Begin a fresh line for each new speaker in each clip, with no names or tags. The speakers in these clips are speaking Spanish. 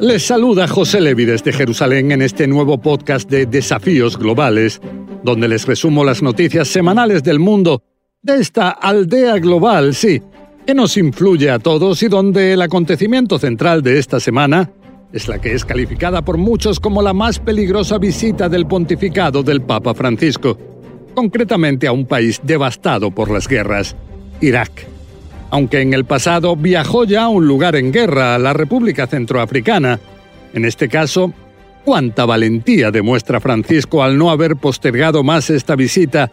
Les saluda José Levi desde Jerusalén en este nuevo podcast de Desafíos Globales, donde les resumo las noticias semanales del mundo de esta aldea global, sí, que nos influye a todos y donde el acontecimiento central de esta semana es la que es calificada por muchos como la más peligrosa visita del pontificado del Papa Francisco, concretamente a un país devastado por las guerras, Irak aunque en el pasado viajó ya a un lugar en guerra, la República Centroafricana. En este caso, cuánta valentía demuestra Francisco al no haber postergado más esta visita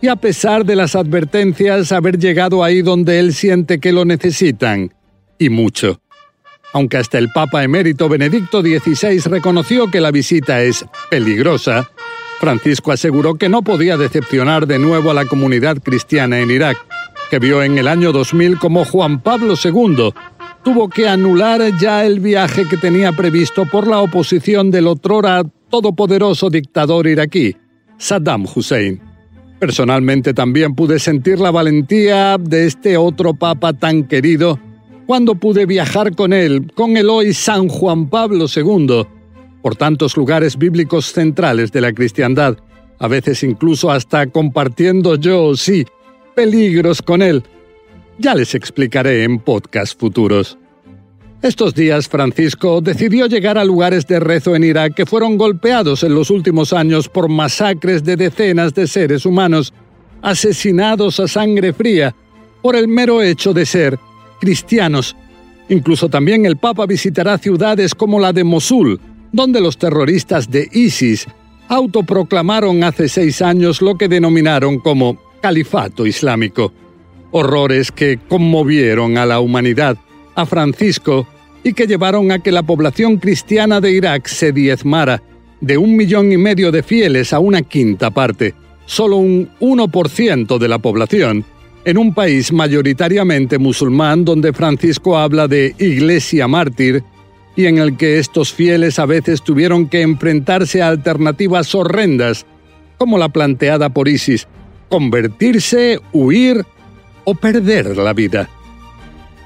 y a pesar de las advertencias haber llegado ahí donde él siente que lo necesitan, y mucho. Aunque hasta el Papa emérito Benedicto XVI reconoció que la visita es peligrosa, Francisco aseguró que no podía decepcionar de nuevo a la comunidad cristiana en Irak que vio en el año 2000 como Juan Pablo II tuvo que anular ya el viaje que tenía previsto por la oposición del otrora todopoderoso dictador iraquí, Saddam Hussein. Personalmente también pude sentir la valentía de este otro papa tan querido cuando pude viajar con él, con el hoy San Juan Pablo II, por tantos lugares bíblicos centrales de la cristiandad, a veces incluso hasta compartiendo yo, sí, peligros con él. Ya les explicaré en podcast futuros. Estos días Francisco decidió llegar a lugares de rezo en Irak que fueron golpeados en los últimos años por masacres de decenas de seres humanos, asesinados a sangre fría por el mero hecho de ser cristianos. Incluso también el Papa visitará ciudades como la de Mosul, donde los terroristas de ISIS autoproclamaron hace seis años lo que denominaron como califato islámico. Horrores que conmovieron a la humanidad, a Francisco, y que llevaron a que la población cristiana de Irak se diezmara de un millón y medio de fieles a una quinta parte, solo un 1% de la población, en un país mayoritariamente musulmán donde Francisco habla de iglesia mártir y en el que estos fieles a veces tuvieron que enfrentarse a alternativas horrendas, como la planteada por ISIS, convertirse, huir o perder la vida.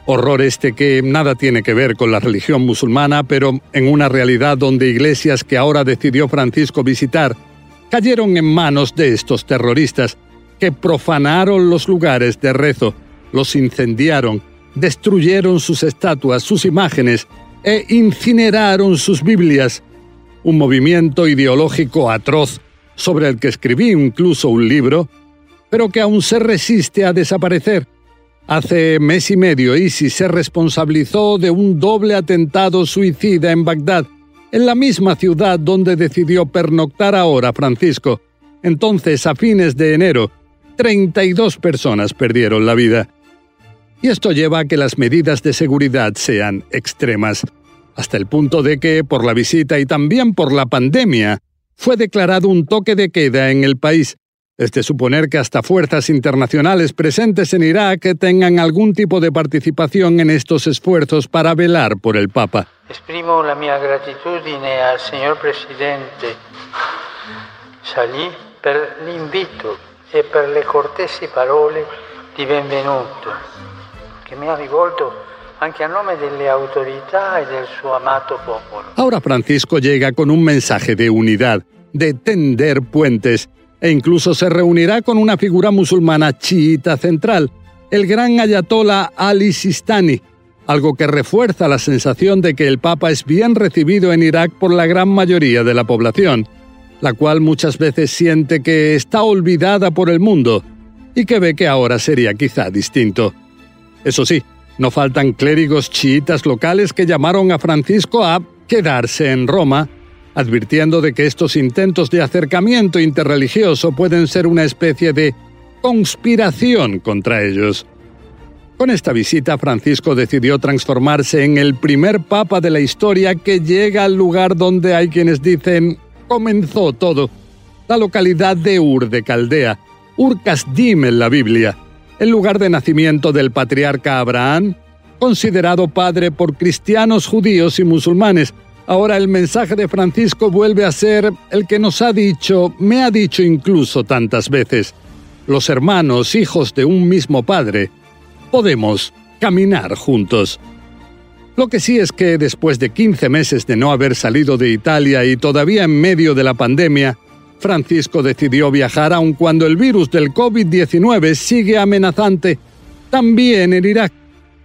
Horror este que nada tiene que ver con la religión musulmana, pero en una realidad donde iglesias que ahora decidió Francisco visitar cayeron en manos de estos terroristas que profanaron los lugares de rezo, los incendiaron, destruyeron sus estatuas, sus imágenes e incineraron sus Biblias. Un movimiento ideológico atroz sobre el que escribí incluso un libro pero que aún se resiste a desaparecer. Hace mes y medio ISIS se responsabilizó de un doble atentado suicida en Bagdad, en la misma ciudad donde decidió pernoctar ahora Francisco. Entonces, a fines de enero, 32 personas perdieron la vida. Y esto lleva a que las medidas de seguridad sean extremas, hasta el punto de que, por la visita y también por la pandemia, fue declarado un toque de queda en el país, es de suponer que hasta fuerzas internacionales presentes en Irak tengan algún tipo de participación en estos esfuerzos para velar por el Papa.
Exprimo la mia gratitudine al señor presidente Salì per l'invito e per le cortesi parole di benvenuto che mi ha rivolto e.
Ahora Francisco llega con un mensaje de unidad, de tender puentes e incluso se reunirá con una figura musulmana chiita central, el gran ayatollah Ali Sistani, algo que refuerza la sensación de que el Papa es bien recibido en Irak por la gran mayoría de la población, la cual muchas veces siente que está olvidada por el mundo y que ve que ahora sería quizá distinto. Eso sí, no faltan clérigos chiitas locales que llamaron a Francisco a quedarse en Roma advirtiendo de que estos intentos de acercamiento interreligioso pueden ser una especie de conspiración contra ellos. Con esta visita, Francisco decidió transformarse en el primer papa de la historia que llega al lugar donde hay quienes dicen comenzó todo, la localidad de Ur de Caldea, Ur Kasdim en la Biblia, el lugar de nacimiento del patriarca Abraham, considerado padre por cristianos, judíos y musulmanes, Ahora el mensaje de Francisco vuelve a ser el que nos ha dicho, me ha dicho incluso tantas veces, los hermanos, hijos de un mismo Padre, podemos caminar juntos. Lo que sí es que después de 15 meses de no haber salido de Italia y todavía en medio de la pandemia, Francisco decidió viajar aun cuando el virus del COVID-19 sigue amenazante también en Irak.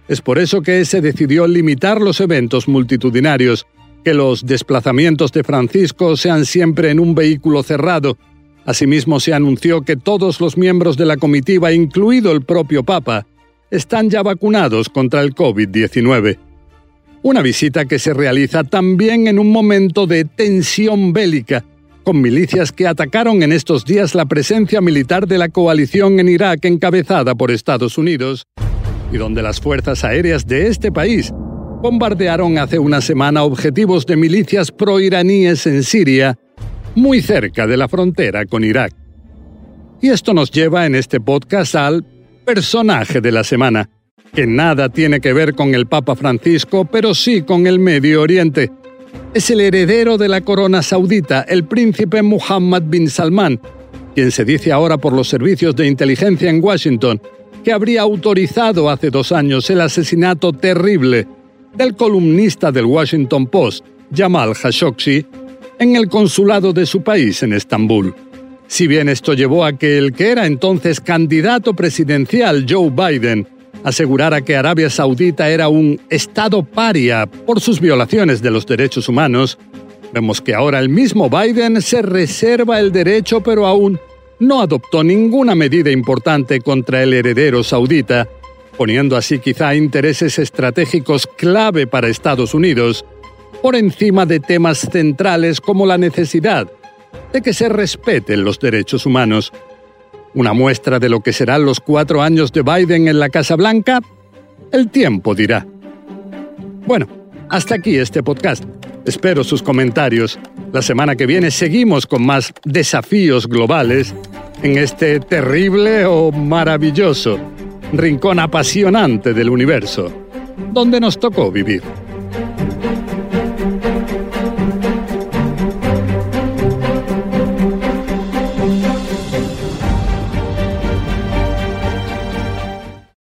Es por eso que se decidió limitar los eventos multitudinarios, que los desplazamientos de Francisco sean siempre en un vehículo cerrado. Asimismo, se anunció que todos los miembros de la comitiva, incluido el propio Papa, están ya vacunados contra el COVID-19. Una visita que se realiza también en un momento de tensión bélica, con milicias que atacaron en estos días la presencia militar de la coalición en Irak encabezada por Estados Unidos, y donde las fuerzas aéreas de este país bombardearon hace una semana objetivos de milicias proiraníes en Siria, muy cerca de la frontera con Irak. Y esto nos lleva en este podcast al personaje de la semana que nada tiene que ver con el Papa Francisco, pero sí con el Medio Oriente. Es el heredero de la corona saudita, el príncipe Muhammad bin Salman, quien se dice ahora por los servicios de inteligencia en Washington que habría autorizado hace dos años el asesinato terrible del columnista del Washington Post, Jamal Khashoggi, en el consulado de su país en Estambul. Si bien esto llevó a que el que era entonces candidato presidencial, Joe Biden, asegurara que Arabia Saudita era un Estado paria por sus violaciones de los derechos humanos, vemos que ahora el mismo Biden se reserva el derecho pero aún no adoptó ninguna medida importante contra el heredero saudita, poniendo así quizá intereses estratégicos clave para Estados Unidos por encima de temas centrales como la necesidad de que se respeten los derechos humanos. Una muestra de lo que serán los cuatro años de Biden en la Casa Blanca, el tiempo dirá. Bueno, hasta aquí este podcast. Espero sus comentarios. La semana que viene seguimos con más desafíos globales en este terrible o maravilloso rincón apasionante del universo, donde nos tocó vivir.